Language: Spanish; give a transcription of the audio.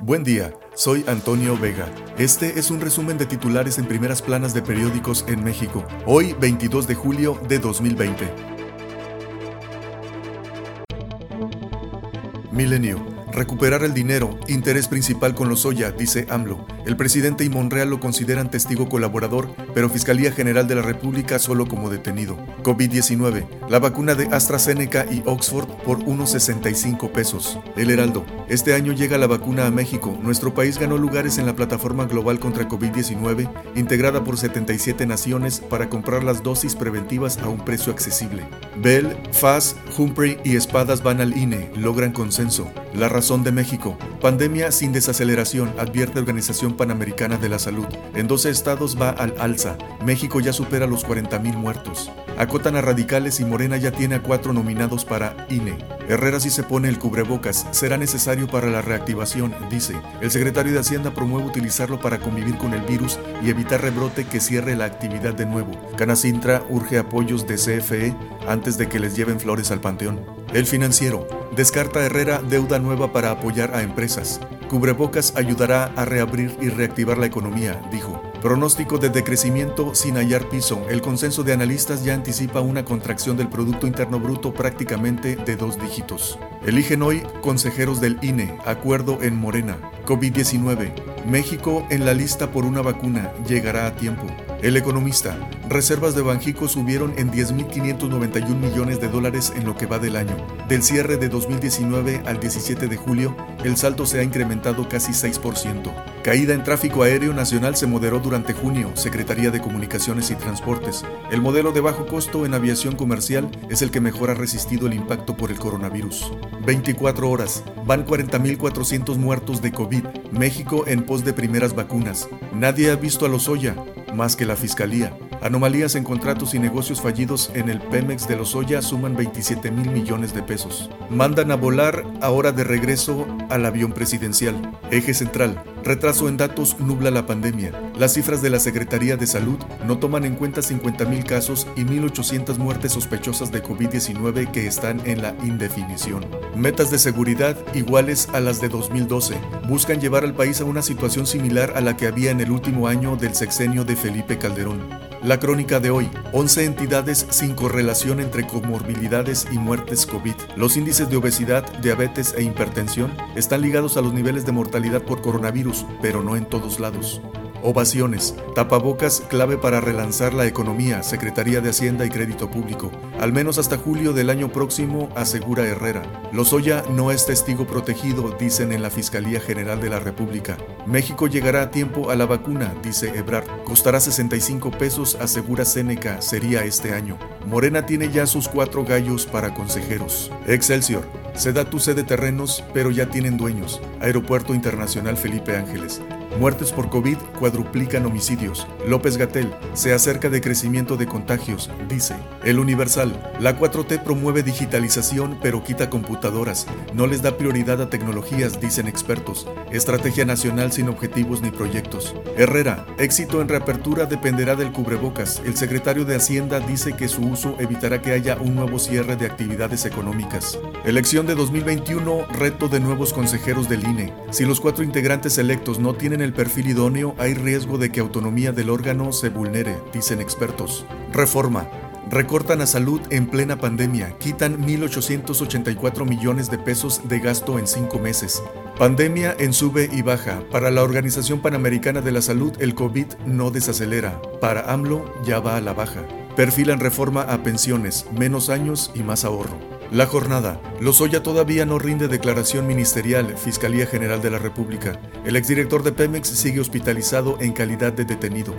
Buen día, soy Antonio Vega. Este es un resumen de titulares en primeras planas de periódicos en México, hoy 22 de julio de 2020. Milenio. Recuperar el dinero, interés principal con los Lozoya, dice AMLO. El presidente y Monreal lo consideran testigo colaborador, pero Fiscalía General de la República solo como detenido. COVID-19. La vacuna de AstraZeneca y Oxford por unos 65 pesos. El Heraldo. Este año llega la vacuna a México. Nuestro país ganó lugares en la plataforma global contra COVID-19, integrada por 77 naciones para comprar las dosis preventivas a un precio accesible. Bell, Faz, Humphrey y Espadas van al INE, logran consenso. La razón de México. Pandemia sin desaceleración, advierte Organización Panamericana de la Salud. En 12 estados va al alza. México ya supera los 40.000 muertos. Acotan a radicales y Morena ya tiene a cuatro nominados para INE. Herrera si se pone el cubrebocas. Será necesario para la reactivación, dice. El secretario de Hacienda promueve utilizarlo para convivir con el virus y evitar rebrote que cierre la actividad de nuevo. Canacintra urge apoyos de CFE antes de que les lleven flores al panteón. El financiero. Descarta Herrera deuda nueva para apoyar a empresas. Cubrebocas ayudará a reabrir y reactivar la economía, dijo. Pronóstico de decrecimiento sin hallar piso. El consenso de analistas ya anticipa una contracción del Producto Interno Bruto prácticamente de dos dígitos. Eligen hoy consejeros del INE, acuerdo en Morena. COVID-19. México en la lista por una vacuna llegará a tiempo. El economista, reservas de Banjico subieron en 10.591 millones de dólares en lo que va del año. Del cierre de 2019 al 17 de julio, el salto se ha incrementado casi 6%. Caída en tráfico aéreo nacional se moderó durante junio, Secretaría de Comunicaciones y Transportes. El modelo de bajo costo en aviación comercial es el que mejor ha resistido el impacto por el coronavirus. 24 horas, van 40.400 muertos de COVID. México en pos de primeras vacunas. Nadie ha visto a los Oya, más que la Fiscalía. Anomalías en contratos y negocios fallidos en el Pemex de los Oya suman 27 mil millones de pesos. Mandan a volar ahora de regreso al avión presidencial. Eje central. Retraso en datos nubla la pandemia. Las cifras de la Secretaría de Salud no toman en cuenta 50 mil casos y 1.800 muertes sospechosas de COVID-19 que están en la indefinición. Metas de seguridad iguales a las de 2012. Buscan llevar al país a una situación similar a la que había en el último año del sexenio de Felipe Calderón. La crónica de hoy, 11 entidades sin correlación entre comorbilidades y muertes COVID. Los índices de obesidad, diabetes e hipertensión están ligados a los niveles de mortalidad por coronavirus, pero no en todos lados. Ovaciones. Tapabocas clave para relanzar la economía, Secretaría de Hacienda y Crédito Público. Al menos hasta julio del año próximo, asegura Herrera. Lozoya no es testigo protegido, dicen en la Fiscalía General de la República. México llegará a tiempo a la vacuna, dice Ebrard. Costará 65 pesos, asegura Seneca, sería este año. Morena tiene ya sus cuatro gallos para consejeros. Excelsior. Se da tu sede terrenos, pero ya tienen dueños. Aeropuerto Internacional Felipe Ángeles. Muertes por COVID cuadruplican homicidios. López Gatel se acerca de crecimiento de contagios, dice. El Universal, la 4T promueve digitalización pero quita computadoras. No les da prioridad a tecnologías, dicen expertos. Estrategia nacional sin objetivos ni proyectos. Herrera, éxito en reapertura dependerá del cubrebocas. El secretario de Hacienda dice que su uso evitará que haya un nuevo cierre de actividades económicas. Elección de 2021, reto de nuevos consejeros del INE. Si los cuatro integrantes electos no tienen el perfil idóneo, hay riesgo de que autonomía del órgano se vulnere, dicen expertos. Reforma. Recortan a salud en plena pandemia, quitan 1.884 millones de pesos de gasto en cinco meses. Pandemia en sube y baja. Para la Organización Panamericana de la Salud, el COVID no desacelera. Para AMLO ya va a la baja. Perfilan reforma a pensiones, menos años y más ahorro. La jornada. Lozoya todavía no rinde declaración ministerial, Fiscalía General de la República. El exdirector de Pemex sigue hospitalizado en calidad de detenido.